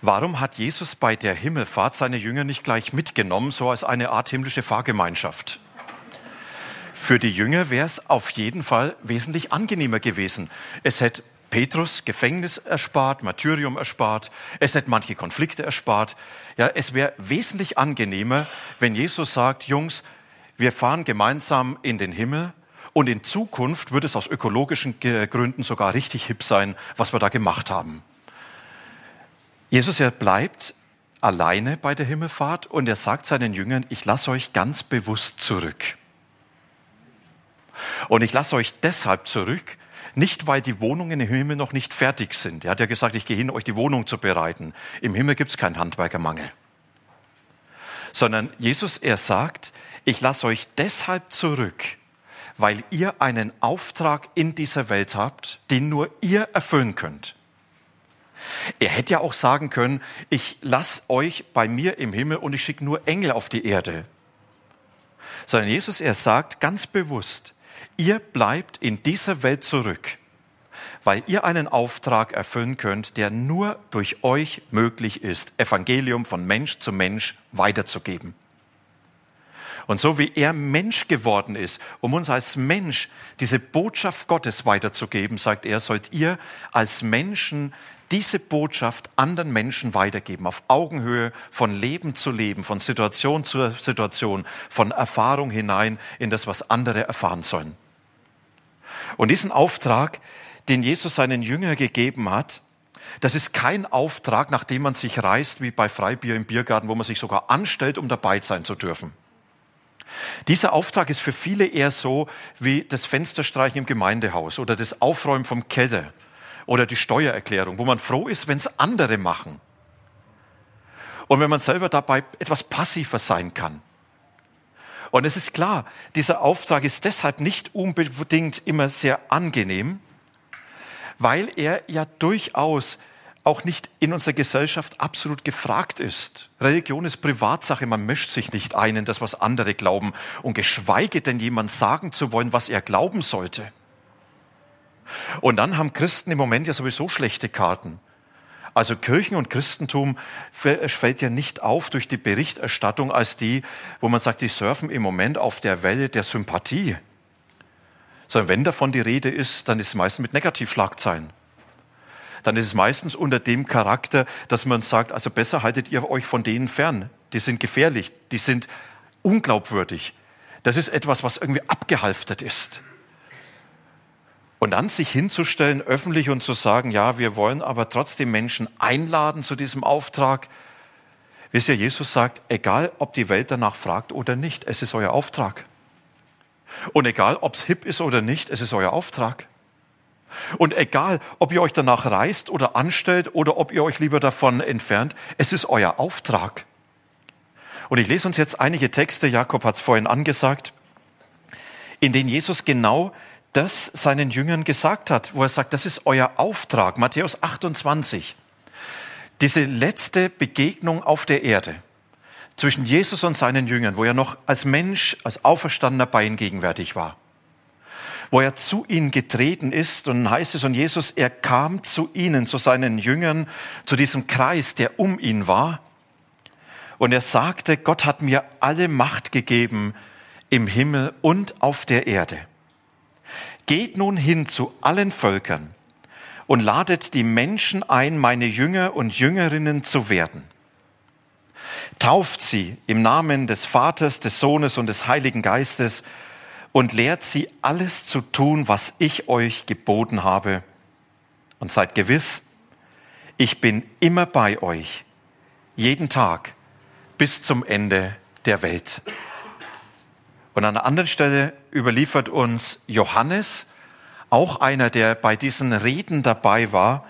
Warum hat Jesus bei der Himmelfahrt seine Jünger nicht gleich mitgenommen, so als eine Art himmlische Fahrgemeinschaft? Für die Jünger wäre es auf jeden Fall wesentlich angenehmer gewesen. Es hätte Petrus Gefängnis erspart, Martyrium erspart, es hätte manche Konflikte erspart. Ja, es wäre wesentlich angenehmer, wenn Jesus sagt, Jungs, wir fahren gemeinsam in den Himmel und in Zukunft wird es aus ökologischen Gründen sogar richtig hip sein, was wir da gemacht haben. Jesus, er bleibt alleine bei der Himmelfahrt und er sagt seinen Jüngern, ich lasse euch ganz bewusst zurück. Und ich lasse euch deshalb zurück, nicht weil die Wohnungen im Himmel noch nicht fertig sind. Er hat ja gesagt, ich gehe hin, euch die Wohnung zu bereiten. Im Himmel gibt es keinen Handwerkermangel. Sondern Jesus, er sagt, ich lasse euch deshalb zurück, weil ihr einen Auftrag in dieser Welt habt, den nur ihr erfüllen könnt. Er hätte ja auch sagen können, ich lasse euch bei mir im Himmel und ich schicke nur Engel auf die Erde. Sondern Jesus, er sagt ganz bewusst, ihr bleibt in dieser Welt zurück, weil ihr einen Auftrag erfüllen könnt, der nur durch euch möglich ist, Evangelium von Mensch zu Mensch weiterzugeben. Und so wie er Mensch geworden ist, um uns als Mensch diese Botschaft Gottes weiterzugeben, sagt er, sollt ihr als Menschen diese Botschaft anderen Menschen weitergeben, auf Augenhöhe von Leben zu Leben, von Situation zu Situation, von Erfahrung hinein in das, was andere erfahren sollen. Und diesen Auftrag, den Jesus seinen Jüngern gegeben hat, das ist kein Auftrag, nach dem man sich reist wie bei Freibier im Biergarten, wo man sich sogar anstellt, um dabei sein zu dürfen. Dieser Auftrag ist für viele eher so wie das Fensterstreichen im Gemeindehaus oder das Aufräumen vom Keller oder die Steuererklärung, wo man froh ist, wenn es andere machen. Und wenn man selber dabei etwas passiver sein kann. Und es ist klar, dieser Auftrag ist deshalb nicht unbedingt immer sehr angenehm, weil er ja durchaus auch nicht in unserer Gesellschaft absolut gefragt ist. Religion ist Privatsache, man mischt sich nicht ein in das, was andere glauben und geschweige denn jemand sagen zu wollen, was er glauben sollte. Und dann haben Christen im Moment ja sowieso schlechte Karten. Also Kirchen und Christentum fällt ja nicht auf durch die Berichterstattung als die, wo man sagt, die surfen im Moment auf der Welle der Sympathie. Sondern wenn davon die Rede ist, dann ist es meistens mit Negativschlagzeilen. Dann ist es meistens unter dem Charakter, dass man sagt, also besser haltet ihr euch von denen fern. Die sind gefährlich, die sind unglaubwürdig. Das ist etwas, was irgendwie abgehalftert ist. Und dann sich hinzustellen öffentlich und zu sagen, ja, wir wollen aber trotzdem Menschen einladen zu diesem Auftrag. Wisst ihr, Jesus sagt, egal ob die Welt danach fragt oder nicht, es ist euer Auftrag. Und egal ob es hip ist oder nicht, es ist euer Auftrag. Und egal, ob ihr euch danach reist oder anstellt oder ob ihr euch lieber davon entfernt, es ist euer Auftrag. Und ich lese uns jetzt einige Texte, Jakob hat es vorhin angesagt, in denen Jesus genau das seinen Jüngern gesagt hat, wo er sagt, das ist euer Auftrag. Matthäus 28. Diese letzte Begegnung auf der Erde zwischen Jesus und seinen Jüngern, wo er noch als Mensch, als Auferstandener bei ihnen gegenwärtig war. Wo er zu ihnen getreten ist und heißt es, und Jesus, er kam zu ihnen, zu seinen Jüngern, zu diesem Kreis, der um ihn war. Und er sagte, Gott hat mir alle Macht gegeben im Himmel und auf der Erde. Geht nun hin zu allen Völkern und ladet die Menschen ein, meine Jünger und Jüngerinnen zu werden. Tauft sie im Namen des Vaters, des Sohnes und des Heiligen Geistes und lehrt sie alles zu tun, was ich euch geboten habe. Und seid gewiss, ich bin immer bei euch, jeden Tag bis zum Ende der Welt. Und an einer anderen Stelle überliefert uns Johannes, auch einer, der bei diesen Reden dabei war.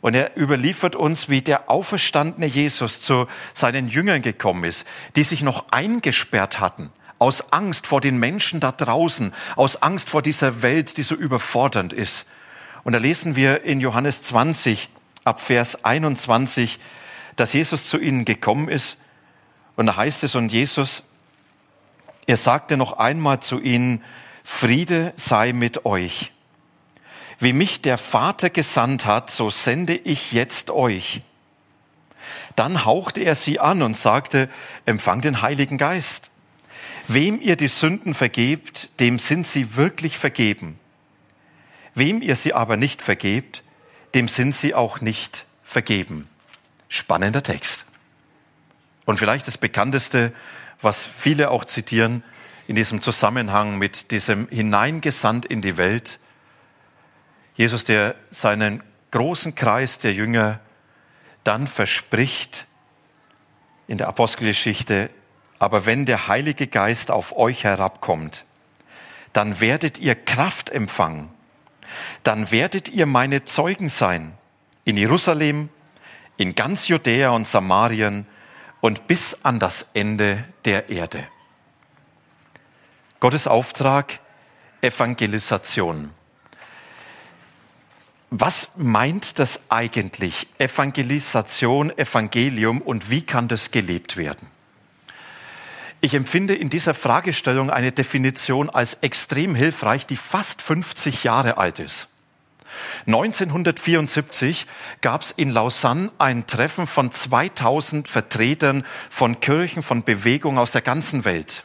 Und er überliefert uns, wie der auferstandene Jesus zu seinen Jüngern gekommen ist, die sich noch eingesperrt hatten, aus Angst vor den Menschen da draußen, aus Angst vor dieser Welt, die so überfordernd ist. Und da lesen wir in Johannes 20 ab Vers 21, dass Jesus zu ihnen gekommen ist. Und da heißt es, und Jesus, er sagte noch einmal zu ihnen, Friede sei mit euch. Wie mich der Vater gesandt hat, so sende ich jetzt euch. Dann hauchte er sie an und sagte, empfang den Heiligen Geist. Wem ihr die Sünden vergebt, dem sind sie wirklich vergeben. Wem ihr sie aber nicht vergebt, dem sind sie auch nicht vergeben. Spannender Text. Und vielleicht das bekannteste, was viele auch zitieren in diesem Zusammenhang mit diesem Hineingesandt in die Welt, Jesus, der seinen großen Kreis der Jünger dann verspricht in der Apostelgeschichte, aber wenn der Heilige Geist auf euch herabkommt, dann werdet ihr Kraft empfangen. Dann werdet ihr meine Zeugen sein in Jerusalem, in ganz Judäa und Samarien und bis an das Ende der Erde. Gottes Auftrag, Evangelisation. Was meint das eigentlich? Evangelisation, Evangelium und wie kann das gelebt werden? Ich empfinde in dieser Fragestellung eine Definition als extrem hilfreich, die fast 50 Jahre alt ist. 1974 gab es in Lausanne ein Treffen von 2000 Vertretern von Kirchen, von Bewegungen aus der ganzen Welt.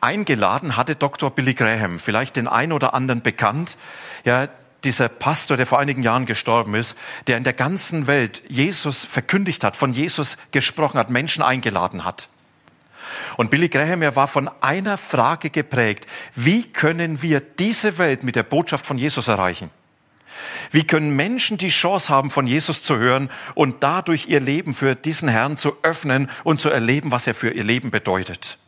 Eingeladen hatte Dr. Billy Graham, vielleicht den ein oder anderen bekannt, ja, dieser Pastor, der vor einigen Jahren gestorben ist, der in der ganzen Welt Jesus verkündigt hat, von Jesus gesprochen hat, Menschen eingeladen hat. Und Billy Graham, er war von einer Frage geprägt. Wie können wir diese Welt mit der Botschaft von Jesus erreichen? Wie können Menschen die Chance haben, von Jesus zu hören und dadurch ihr Leben für diesen Herrn zu öffnen und zu erleben, was er für ihr Leben bedeutet?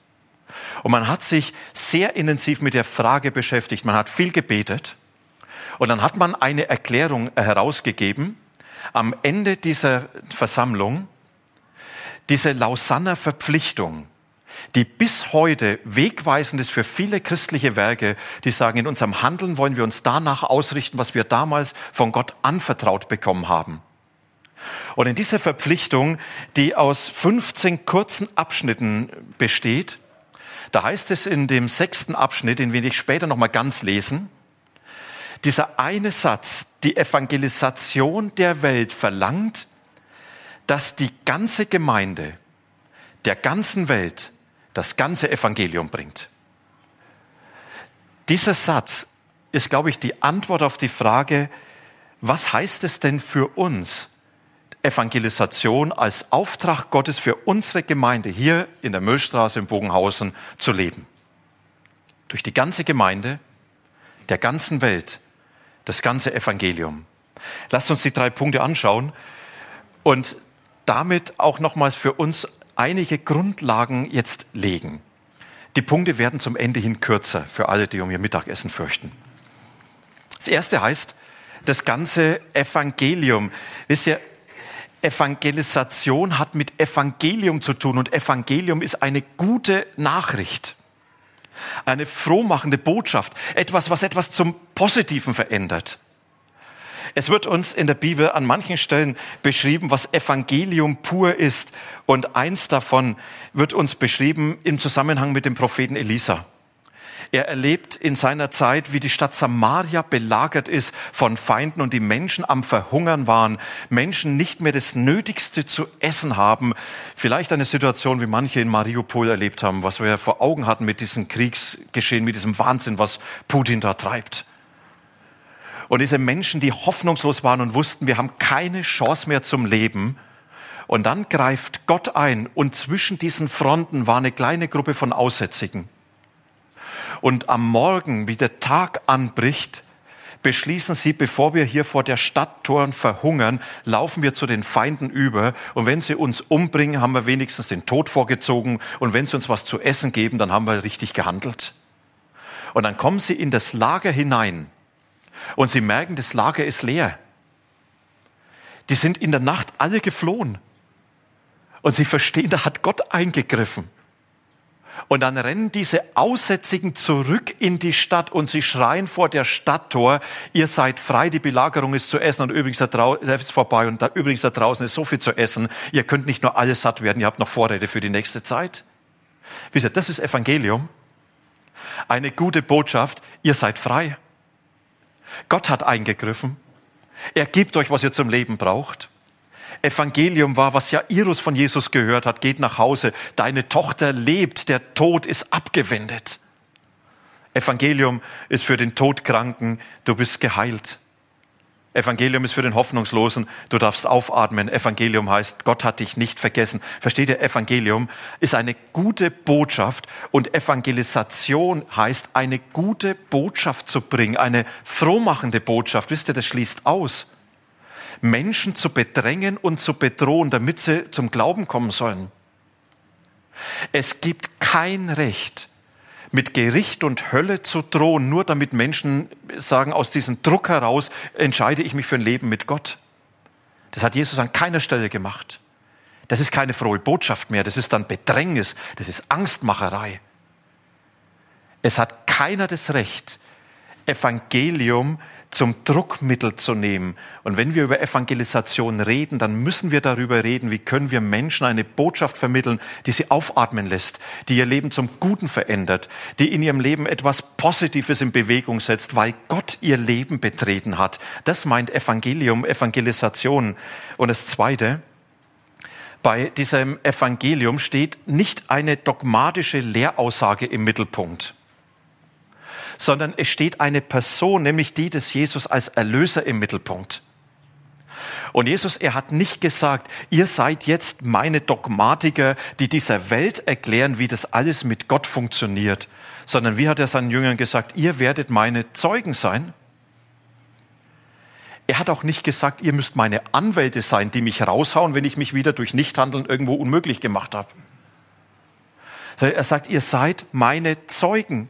Und man hat sich sehr intensiv mit der Frage beschäftigt. Man hat viel gebetet. Und dann hat man eine Erklärung herausgegeben am Ende dieser Versammlung, diese Lausanner Verpflichtung, die bis heute wegweisend ist für viele christliche Werke, die sagen, in unserem Handeln wollen wir uns danach ausrichten, was wir damals von Gott anvertraut bekommen haben. Und in dieser Verpflichtung, die aus 15 kurzen Abschnitten besteht, da heißt es in dem sechsten Abschnitt, den ich später nochmal ganz lesen, dieser eine Satz, die Evangelisation der Welt verlangt, dass die ganze Gemeinde der ganzen Welt das ganze Evangelium bringt. Dieser Satz ist, glaube ich, die Antwort auf die Frage, was heißt es denn für uns, Evangelisation als Auftrag Gottes für unsere Gemeinde hier in der Müllstraße in Bogenhausen zu leben? Durch die ganze Gemeinde der ganzen Welt das ganze Evangelium. Lasst uns die drei Punkte anschauen und damit auch nochmals für uns einige Grundlagen jetzt legen. Die Punkte werden zum Ende hin kürzer für alle, die um ihr Mittagessen fürchten. Das erste heißt, das ganze Evangelium. Wisst ihr, Evangelisation hat mit Evangelium zu tun und Evangelium ist eine gute Nachricht eine frohmachende Botschaft, etwas, was etwas zum Positiven verändert. Es wird uns in der Bibel an manchen Stellen beschrieben, was Evangelium pur ist. Und eins davon wird uns beschrieben im Zusammenhang mit dem Propheten Elisa. Er erlebt in seiner Zeit, wie die Stadt Samaria belagert ist von Feinden und die Menschen am Verhungern waren, Menschen nicht mehr das Nötigste zu essen haben. Vielleicht eine Situation, wie manche in Mariupol erlebt haben, was wir vor Augen hatten mit diesem Kriegsgeschehen, mit diesem Wahnsinn, was Putin da treibt. Und diese Menschen, die hoffnungslos waren und wussten, wir haben keine Chance mehr zum Leben. Und dann greift Gott ein und zwischen diesen Fronten war eine kleine Gruppe von Aussätzigen. Und am Morgen, wie der Tag anbricht, beschließen sie, bevor wir hier vor der Stadttoren verhungern, laufen wir zu den Feinden über. Und wenn sie uns umbringen, haben wir wenigstens den Tod vorgezogen. Und wenn sie uns was zu essen geben, dann haben wir richtig gehandelt. Und dann kommen sie in das Lager hinein und sie merken, das Lager ist leer. Die sind in der Nacht alle geflohen. Und sie verstehen, da hat Gott eingegriffen. Und dann rennen diese Aussätzigen zurück in die Stadt und sie schreien vor der Stadttor, ihr seid frei, die Belagerung ist zu essen und übrigens da draußen ist vorbei und da, übrigens da draußen ist so viel zu essen, ihr könnt nicht nur alles satt werden, ihr habt noch Vorräte für die nächste Zeit. Wisst ihr, das ist Evangelium. Eine gute Botschaft, ihr seid frei. Gott hat eingegriffen. Er gibt euch, was ihr zum Leben braucht. Evangelium war, was Jairus von Jesus gehört hat, geht nach Hause, deine Tochter lebt, der Tod ist abgewendet. Evangelium ist für den Todkranken, du bist geheilt. Evangelium ist für den Hoffnungslosen, du darfst aufatmen. Evangelium heißt, Gott hat dich nicht vergessen. Versteht ihr, Evangelium ist eine gute Botschaft und Evangelisation heißt, eine gute Botschaft zu bringen, eine frohmachende Botschaft. Wisst ihr, das schließt aus. Menschen zu bedrängen und zu bedrohen, damit sie zum Glauben kommen sollen. Es gibt kein Recht, mit Gericht und Hölle zu drohen, nur damit Menschen sagen, aus diesem Druck heraus entscheide ich mich für ein Leben mit Gott. Das hat Jesus an keiner Stelle gemacht. Das ist keine frohe Botschaft mehr, das ist dann Bedrängnis, das ist Angstmacherei. Es hat keiner das Recht, Evangelium zum Druckmittel zu nehmen. Und wenn wir über Evangelisation reden, dann müssen wir darüber reden, wie können wir Menschen eine Botschaft vermitteln, die sie aufatmen lässt, die ihr Leben zum Guten verändert, die in ihrem Leben etwas Positives in Bewegung setzt, weil Gott ihr Leben betreten hat. Das meint Evangelium, Evangelisation. Und das Zweite, bei diesem Evangelium steht nicht eine dogmatische Lehraussage im Mittelpunkt sondern es steht eine Person, nämlich die des Jesus als Erlöser im Mittelpunkt. Und Jesus, er hat nicht gesagt, ihr seid jetzt meine Dogmatiker, die dieser Welt erklären, wie das alles mit Gott funktioniert, sondern wie hat er seinen Jüngern gesagt, ihr werdet meine Zeugen sein. Er hat auch nicht gesagt, ihr müsst meine Anwälte sein, die mich raushauen, wenn ich mich wieder durch Nichthandeln irgendwo unmöglich gemacht habe. Er sagt, ihr seid meine Zeugen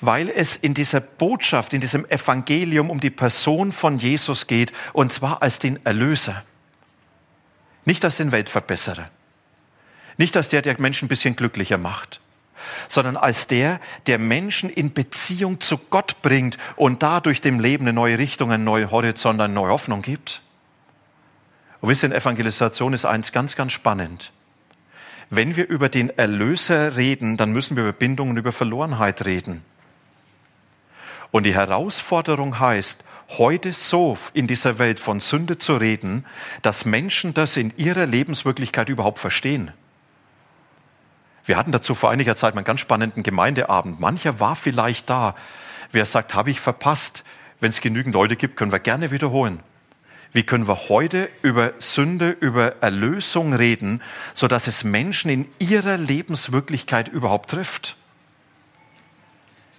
weil es in dieser Botschaft, in diesem Evangelium um die Person von Jesus geht, und zwar als den Erlöser. Nicht als den Weltverbesserer. Nicht als der, der Menschen ein bisschen glücklicher macht, sondern als der, der Menschen in Beziehung zu Gott bringt und dadurch dem Leben eine neue Richtung, einen neuen Horizont, eine neue Hoffnung gibt. Und wisst ihr, in Evangelisation ist eins ganz, ganz spannend. Wenn wir über den Erlöser reden, dann müssen wir über Bindung und über Verlorenheit reden. Und die Herausforderung heißt, heute so in dieser Welt von Sünde zu reden, dass Menschen das in ihrer Lebenswirklichkeit überhaupt verstehen. Wir hatten dazu vor einiger Zeit mal einen ganz spannenden Gemeindeabend. Mancher war vielleicht da. Wer sagt, habe ich verpasst? Wenn es genügend Leute gibt, können wir gerne wiederholen. Wie können wir heute über Sünde, über Erlösung reden, so dass es Menschen in ihrer Lebenswirklichkeit überhaupt trifft?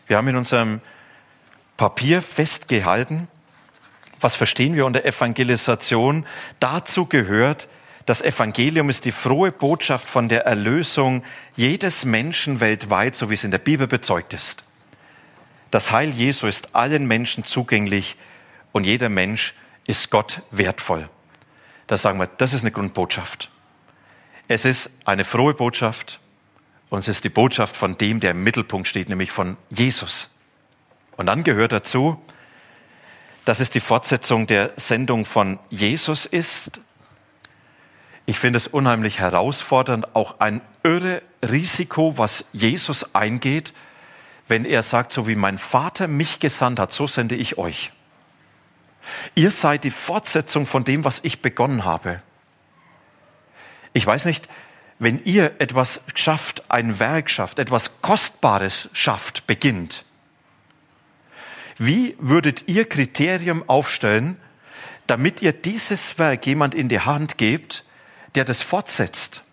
Wir haben in unserem Papier festgehalten. Was verstehen wir unter Evangelisation? Dazu gehört, das Evangelium ist die frohe Botschaft von der Erlösung jedes Menschen weltweit, so wie es in der Bibel bezeugt ist. Das Heil Jesu ist allen Menschen zugänglich und jeder Mensch ist Gott wertvoll. Da sagen wir, das ist eine Grundbotschaft. Es ist eine frohe Botschaft und es ist die Botschaft von dem, der im Mittelpunkt steht, nämlich von Jesus. Und dann gehört dazu, dass es die Fortsetzung der Sendung von Jesus ist. Ich finde es unheimlich herausfordernd, auch ein irre Risiko, was Jesus eingeht, wenn er sagt, so wie mein Vater mich gesandt hat, so sende ich euch. Ihr seid die Fortsetzung von dem, was ich begonnen habe. Ich weiß nicht, wenn ihr etwas schafft, ein Werk schafft, etwas Kostbares schafft, beginnt, wie würdet ihr Kriterium aufstellen, damit ihr dieses Werk jemand in die Hand gebt, der das fortsetzt?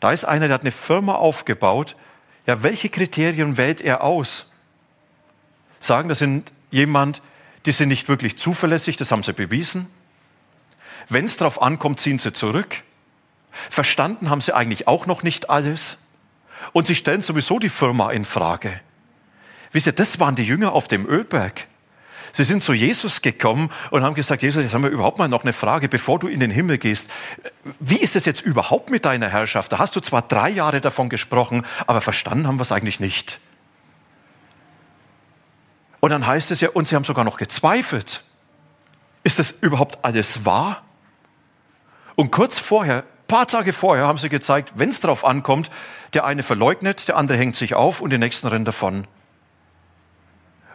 Da ist einer, der hat eine Firma aufgebaut. Ja, welche Kriterien wählt er aus? Sagen, das sind jemand, die sind nicht wirklich zuverlässig, das haben sie bewiesen. Wenn es darauf ankommt, ziehen sie zurück. Verstanden haben sie eigentlich auch noch nicht alles. Und sie stellen sowieso die Firma in Frage. Wisst ihr, das waren die Jünger auf dem Ölberg. Sie sind zu Jesus gekommen und haben gesagt, Jesus, jetzt haben wir überhaupt mal noch eine Frage, bevor du in den Himmel gehst. Wie ist es jetzt überhaupt mit deiner Herrschaft? Da hast du zwar drei Jahre davon gesprochen, aber verstanden haben wir es eigentlich nicht. Und dann heißt es ja, und sie haben sogar noch gezweifelt. Ist das überhaupt alles wahr? Und kurz vorher, paar Tage vorher, haben sie gezeigt, wenn es darauf ankommt, der eine verleugnet, der andere hängt sich auf und die nächsten rennen davon.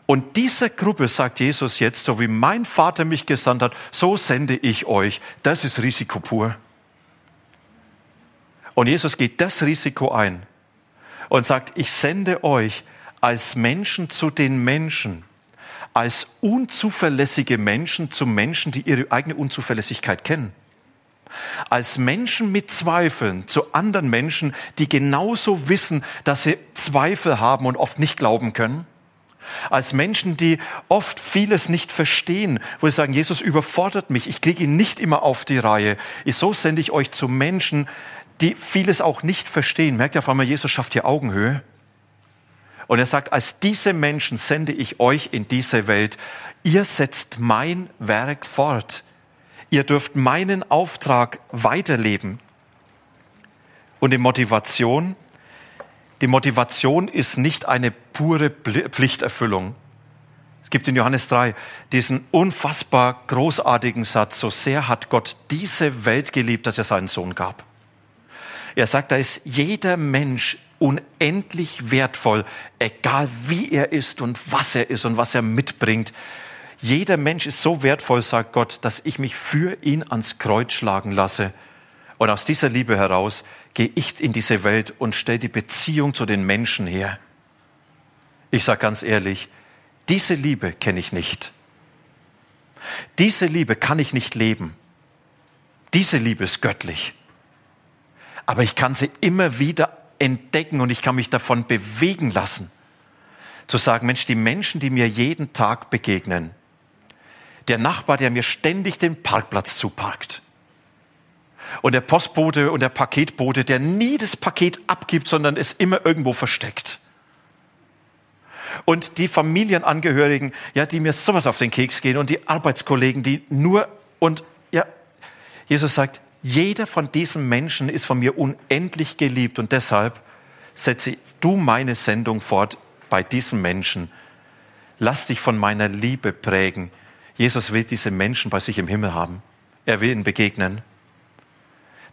Und dieser Gruppe sagt Jesus jetzt, so wie mein Vater mich gesandt hat, so sende ich euch. Das ist Risiko pur. Und Jesus geht das Risiko ein und sagt, ich sende euch als Menschen zu den Menschen, als unzuverlässige Menschen zu Menschen, die ihre eigene Unzuverlässigkeit kennen. Als Menschen mit Zweifeln zu anderen Menschen, die genauso wissen, dass sie Zweifel haben und oft nicht glauben können als Menschen, die oft vieles nicht verstehen, wo sie sagen, Jesus überfordert mich, ich kriege ihn nicht immer auf die Reihe. So sende ich euch zu Menschen, die vieles auch nicht verstehen. Merkt ihr auf einmal, Jesus schafft hier Augenhöhe. Und er sagt, als diese Menschen sende ich euch in diese Welt. Ihr setzt mein Werk fort. Ihr dürft meinen Auftrag weiterleben. Und die Motivation, die Motivation ist nicht eine pure Pflichterfüllung. Es gibt in Johannes 3 diesen unfassbar großartigen Satz, so sehr hat Gott diese Welt geliebt, dass er seinen Sohn gab. Er sagt, da ist jeder Mensch unendlich wertvoll, egal wie er ist und was er ist und was er mitbringt. Jeder Mensch ist so wertvoll, sagt Gott, dass ich mich für ihn ans Kreuz schlagen lasse. Und aus dieser Liebe heraus gehe ich in diese Welt und stelle die Beziehung zu den Menschen her. Ich sage ganz ehrlich, diese Liebe kenne ich nicht. Diese Liebe kann ich nicht leben. Diese Liebe ist göttlich. Aber ich kann sie immer wieder entdecken und ich kann mich davon bewegen lassen. Zu sagen, Mensch, die Menschen, die mir jeden Tag begegnen, der Nachbar, der mir ständig den Parkplatz zuparkt, und der Postbote und der Paketbote, der nie das Paket abgibt, sondern es immer irgendwo versteckt. Und die Familienangehörigen, ja, die mir sowas auf den Keks gehen und die Arbeitskollegen, die nur und ja, Jesus sagt, jeder von diesen Menschen ist von mir unendlich geliebt und deshalb setze du meine Sendung fort bei diesen Menschen. Lass dich von meiner Liebe prägen. Jesus will diese Menschen bei sich im Himmel haben. Er will ihnen begegnen.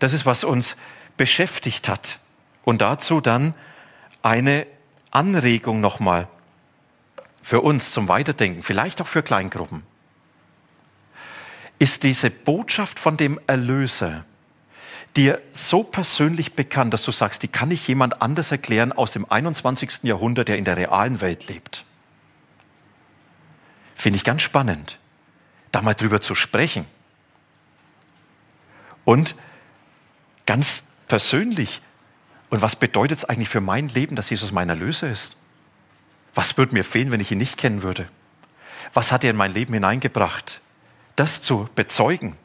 Das ist, was uns beschäftigt hat. Und dazu dann eine Anregung nochmal für uns zum Weiterdenken, vielleicht auch für Kleingruppen. Ist diese Botschaft von dem Erlöser dir so persönlich bekannt, dass du sagst, die kann ich jemand anders erklären aus dem 21. Jahrhundert, der in der realen Welt lebt? Finde ich ganz spannend, da mal drüber zu sprechen. Und ganz persönlich. Und was bedeutet es eigentlich für mein Leben, dass Jesus mein Erlöser ist? Was würde mir fehlen, wenn ich ihn nicht kennen würde? Was hat er in mein Leben hineingebracht? Das zu bezeugen.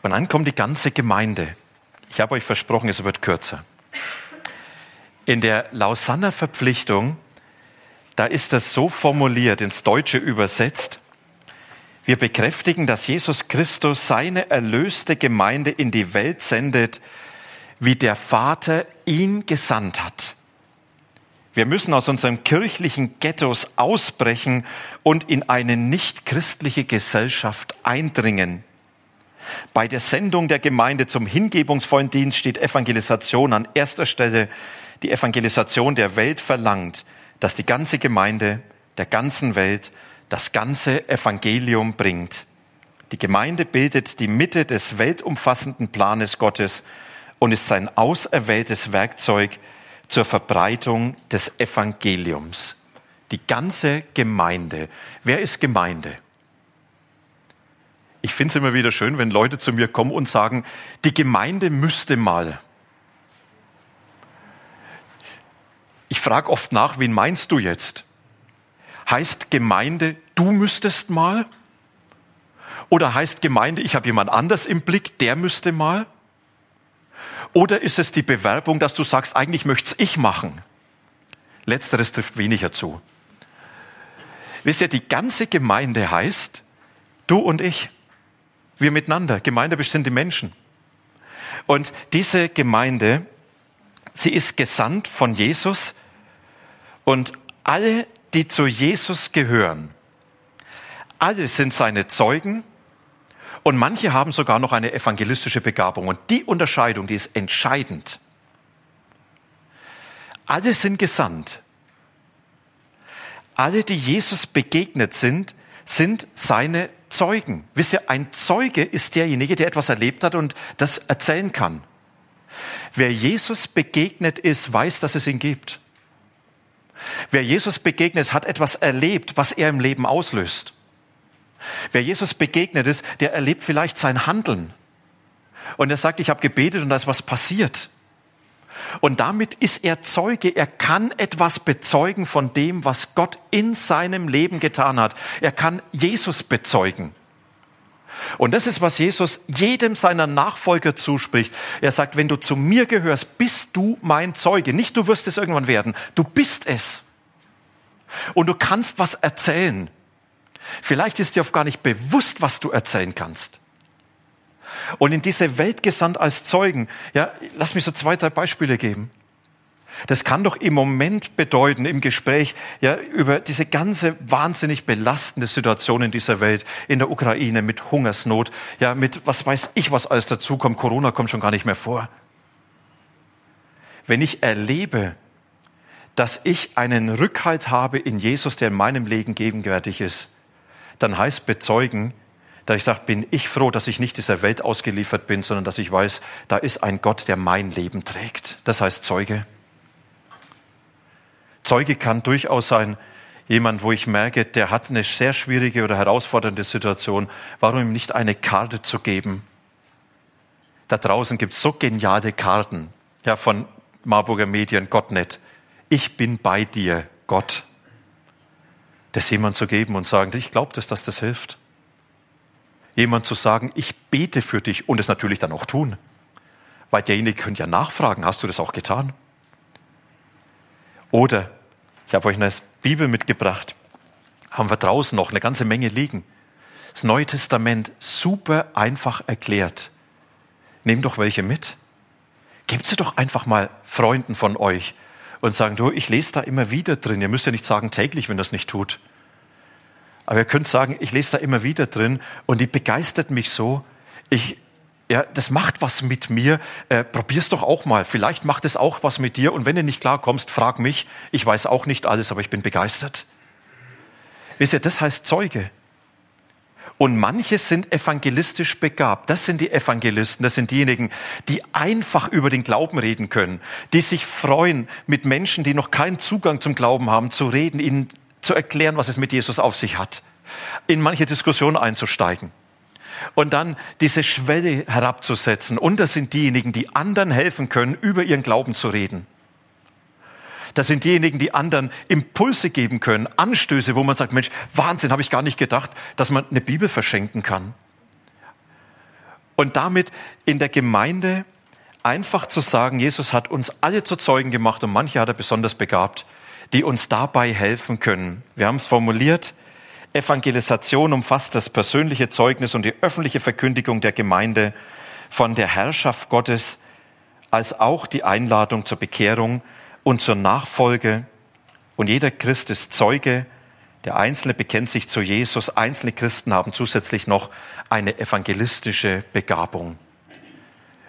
Und dann kommt die ganze Gemeinde. Ich habe euch versprochen, es wird kürzer. In der Lausanner Verpflichtung, da ist das so formuliert, ins Deutsche übersetzt, wir bekräftigen, dass Jesus Christus seine erlöste Gemeinde in die Welt sendet, wie der Vater ihn gesandt hat. Wir müssen aus unseren kirchlichen Ghettos ausbrechen und in eine nichtchristliche Gesellschaft eindringen. Bei der Sendung der Gemeinde zum hingebungsvollen Dienst steht Evangelisation an erster Stelle. Die Evangelisation der Welt verlangt, dass die ganze Gemeinde der ganzen Welt das ganze Evangelium bringt. Die Gemeinde bildet die Mitte des weltumfassenden Planes Gottes und ist sein auserwähltes Werkzeug zur Verbreitung des Evangeliums. Die ganze Gemeinde. Wer ist Gemeinde? Ich finde es immer wieder schön, wenn Leute zu mir kommen und sagen, die Gemeinde müsste mal. Ich frage oft nach, wen meinst du jetzt? Heißt Gemeinde, du müsstest mal? Oder heißt Gemeinde, ich habe jemand anders im Blick, der müsste mal? Oder ist es die Bewerbung, dass du sagst, eigentlich möchte ich machen? Letzteres trifft weniger zu. wisst ihr, die ganze Gemeinde heißt du und ich. Wir miteinander. Gemeinde bestimmt die Menschen. Und diese Gemeinde, sie ist gesandt von Jesus und alle, die zu Jesus gehören, alle sind seine Zeugen und manche haben sogar noch eine evangelistische Begabung. Und die Unterscheidung, die ist entscheidend. Alle sind gesandt. Alle, die Jesus begegnet sind, sind seine Zeugen. Wisst ihr, ein Zeuge ist derjenige, der etwas erlebt hat und das erzählen kann. Wer Jesus begegnet ist, weiß, dass es ihn gibt. Wer Jesus begegnet, hat etwas erlebt, was er im Leben auslöst. Wer Jesus begegnet ist, der erlebt vielleicht sein Handeln. Und er sagt, ich habe gebetet und da ist was passiert. Und damit ist er Zeuge. Er kann etwas bezeugen von dem, was Gott in seinem Leben getan hat. Er kann Jesus bezeugen. Und das ist, was Jesus jedem seiner Nachfolger zuspricht. Er sagt, wenn du zu mir gehörst, bist du mein Zeuge. Nicht du wirst es irgendwann werden, du bist es. Und du kannst was erzählen. Vielleicht ist dir oft gar nicht bewusst, was du erzählen kannst. Und in diese Welt gesandt als Zeugen, ja, lass mich so zwei, drei Beispiele geben. Das kann doch im Moment bedeuten, im Gespräch, ja, über diese ganze wahnsinnig belastende Situation in dieser Welt, in der Ukraine mit Hungersnot, ja, mit was weiß ich, was alles dazukommt. Corona kommt schon gar nicht mehr vor. Wenn ich erlebe, dass ich einen Rückhalt habe in Jesus, der in meinem Leben gegenwärtig ist, dann heißt bezeugen, da ich sage, bin ich froh, dass ich nicht dieser Welt ausgeliefert bin, sondern dass ich weiß, da ist ein Gott, der mein Leben trägt. Das heißt Zeuge. Zeuge kann durchaus sein, jemand, wo ich merke, der hat eine sehr schwierige oder herausfordernde Situation. Warum ihm nicht eine Karte zu geben? Da draußen gibt es so geniale Karten, ja, von Marburger Medien, Gottnet. Ich bin bei dir, Gott das jemand zu geben und sagen, ich glaube, dass das, das hilft. Jemand zu sagen, ich bete für dich und es natürlich dann auch tun. Weil derjenige könnte ja nachfragen, hast du das auch getan? Oder, ich habe euch eine Bibel mitgebracht, haben wir draußen noch eine ganze Menge liegen. Das Neue Testament super einfach erklärt. Nehmt doch welche mit. Gebt sie doch einfach mal Freunden von euch, und sagen, du, ich lese da immer wieder drin. Ihr müsst ja nicht sagen täglich, wenn das nicht tut. Aber ihr könnt sagen, ich lese da immer wieder drin und die begeistert mich so. Ich, ja, das macht was mit mir. Äh, probier's doch auch mal. Vielleicht macht es auch was mit dir. Und wenn du nicht klarkommst, frag mich. Ich weiß auch nicht alles, aber ich bin begeistert. Wisst ihr, das heißt Zeuge. Und manche sind evangelistisch begabt. Das sind die Evangelisten. Das sind diejenigen, die einfach über den Glauben reden können, die sich freuen, mit Menschen, die noch keinen Zugang zum Glauben haben, zu reden, ihnen zu erklären, was es mit Jesus auf sich hat, in manche Diskussionen einzusteigen und dann diese Schwelle herabzusetzen. Und das sind diejenigen, die anderen helfen können, über ihren Glauben zu reden. Das sind diejenigen, die anderen Impulse geben können, Anstöße, wo man sagt, Mensch, Wahnsinn, habe ich gar nicht gedacht, dass man eine Bibel verschenken kann. Und damit in der Gemeinde einfach zu sagen, Jesus hat uns alle zu Zeugen gemacht und manche hat er besonders begabt, die uns dabei helfen können. Wir haben es formuliert, Evangelisation umfasst das persönliche Zeugnis und die öffentliche Verkündigung der Gemeinde von der Herrschaft Gottes als auch die Einladung zur Bekehrung und zur Nachfolge. Und jeder Christ ist Zeuge. Der Einzelne bekennt sich zu Jesus. Einzelne Christen haben zusätzlich noch eine evangelistische Begabung.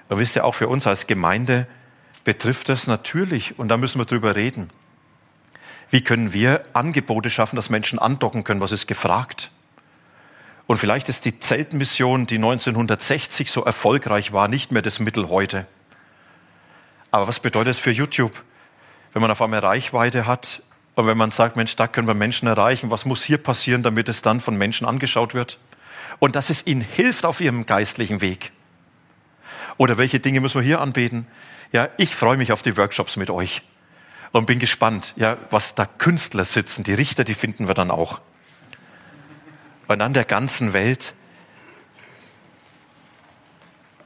Und wisst ihr, auch für uns als Gemeinde betrifft das natürlich, und da müssen wir drüber reden. Wie können wir Angebote schaffen, dass Menschen andocken können? Was ist gefragt? Und vielleicht ist die Zeltmission, die 1960 so erfolgreich war, nicht mehr das Mittel heute. Aber was bedeutet es für YouTube? wenn man auf einmal Reichweite hat und wenn man sagt, Mensch, da können wir Menschen erreichen, was muss hier passieren, damit es dann von Menschen angeschaut wird? Und dass es ihnen hilft auf ihrem geistlichen Weg. Oder welche Dinge müssen wir hier anbeten? Ja, ich freue mich auf die Workshops mit euch und bin gespannt, ja, was da Künstler sitzen. Die Richter, die finden wir dann auch. Und an der ganzen Welt.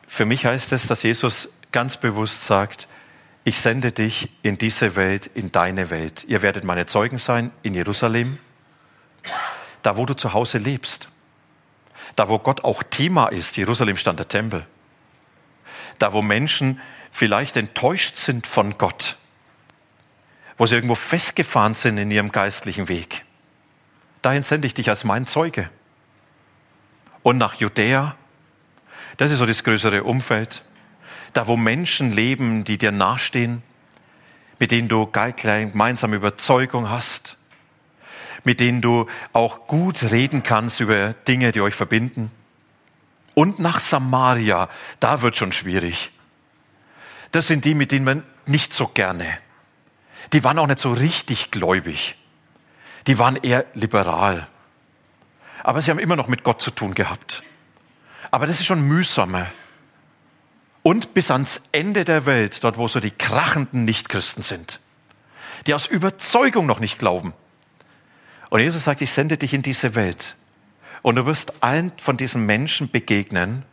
Für mich heißt es, dass Jesus ganz bewusst sagt, ich sende dich in diese Welt, in deine Welt. Ihr werdet meine Zeugen sein in Jerusalem, da wo du zu Hause lebst. Da wo Gott auch Thema ist, Jerusalem stand der Tempel. Da wo Menschen vielleicht enttäuscht sind von Gott, wo sie irgendwo festgefahren sind in ihrem geistlichen Weg. Dahin sende ich dich als mein Zeuge. Und nach Judäa, das ist so das größere Umfeld, da wo Menschen leben, die dir nahestehen, mit denen du gemeinsame Überzeugung hast, mit denen du auch gut reden kannst über Dinge, die euch verbinden. Und nach Samaria, da wird schon schwierig. Das sind die, mit denen man nicht so gerne. Die waren auch nicht so richtig gläubig. Die waren eher liberal. Aber sie haben immer noch mit Gott zu tun gehabt. Aber das ist schon mühsamer. Und bis ans Ende der Welt, dort wo so die krachenden Nichtchristen sind, die aus Überzeugung noch nicht glauben. Und Jesus sagt, ich sende dich in diese Welt. Und du wirst allen von diesen Menschen begegnen.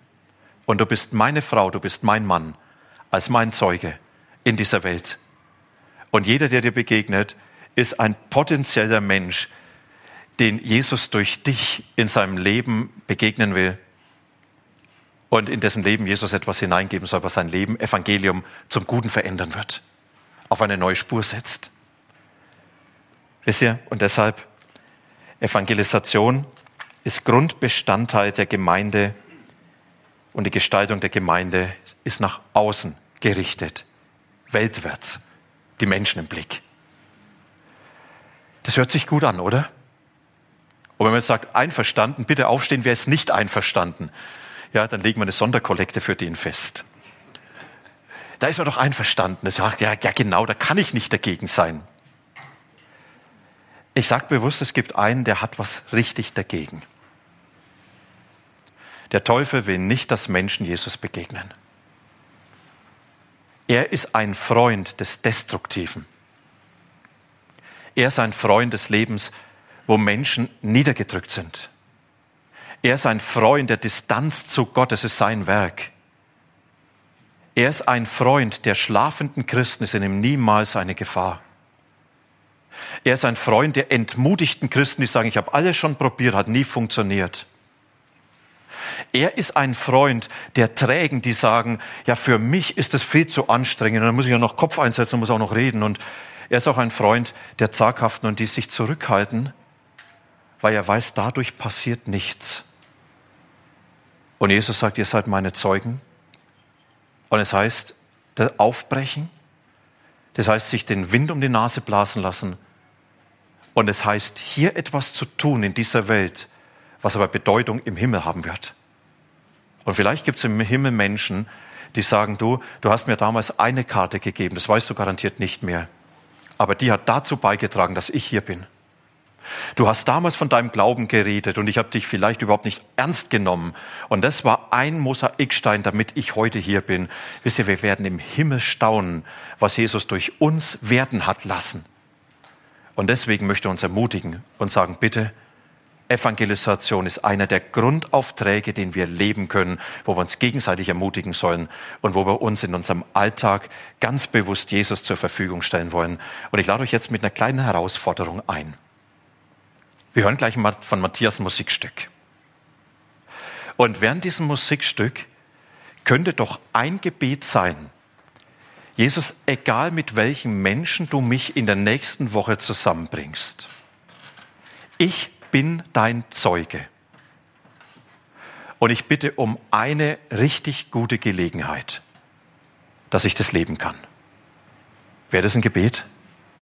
Und du bist meine Frau, du bist mein Mann, als mein Zeuge in dieser Welt. Und jeder, der dir begegnet, ist ein potenzieller Mensch, den Jesus durch dich in seinem Leben begegnen will und in dessen Leben Jesus etwas hineingeben soll, was sein Leben, Evangelium zum Guten verändern wird, auf eine neue Spur setzt. Wisst ihr? Und deshalb, Evangelisation ist Grundbestandteil der Gemeinde und die Gestaltung der Gemeinde ist nach außen gerichtet, weltwärts, die Menschen im Blick. Das hört sich gut an, oder? Und wenn man sagt, einverstanden, bitte aufstehen, wer ist nicht einverstanden? Ja, dann legen wir eine Sonderkollekte für den fest. Da ist man doch einverstanden. Das sagt, ja, ja, genau, da kann ich nicht dagegen sein. Ich sage bewusst, es gibt einen, der hat was richtig dagegen. Der Teufel will nicht, dass Menschen Jesus begegnen. Er ist ein Freund des Destruktiven. Er ist ein Freund des Lebens, wo Menschen niedergedrückt sind. Er ist ein Freund der Distanz zu Gott, es ist sein Werk. Er ist ein Freund der schlafenden Christen, ist in ihm niemals eine Gefahr. Er ist ein Freund der entmutigten Christen, die sagen, ich habe alles schon probiert, hat nie funktioniert. Er ist ein Freund der Trägen, die sagen, ja, für mich ist es viel zu anstrengend, dann muss ich ja noch Kopf einsetzen muss auch noch reden. Und er ist auch ein Freund der Zaghaften und die sich zurückhalten, weil er weiß, dadurch passiert nichts. Und Jesus sagt, ihr seid meine Zeugen. Und es heißt, aufbrechen, das heißt, sich den Wind um die Nase blasen lassen. Und es heißt, hier etwas zu tun in dieser Welt, was aber Bedeutung im Himmel haben wird. Und vielleicht gibt es im Himmel Menschen, die sagen, du, du hast mir damals eine Karte gegeben, das weißt du garantiert nicht mehr. Aber die hat dazu beigetragen, dass ich hier bin. Du hast damals von deinem Glauben geredet und ich habe dich vielleicht überhaupt nicht ernst genommen. Und das war ein Mosaikstein, damit ich heute hier bin. Wisst ihr, wir werden im Himmel staunen, was Jesus durch uns werden hat lassen. Und deswegen möchte er uns ermutigen und sagen, bitte, Evangelisation ist einer der Grundaufträge, den wir leben können, wo wir uns gegenseitig ermutigen sollen und wo wir uns in unserem Alltag ganz bewusst Jesus zur Verfügung stellen wollen. Und ich lade euch jetzt mit einer kleinen Herausforderung ein. Wir hören gleich mal von Matthias Musikstück. Und während diesem Musikstück könnte doch ein Gebet sein. Jesus, egal mit welchen Menschen du mich in der nächsten Woche zusammenbringst, ich bin dein Zeuge. Und ich bitte um eine richtig gute Gelegenheit, dass ich das leben kann. Wäre das ein Gebet?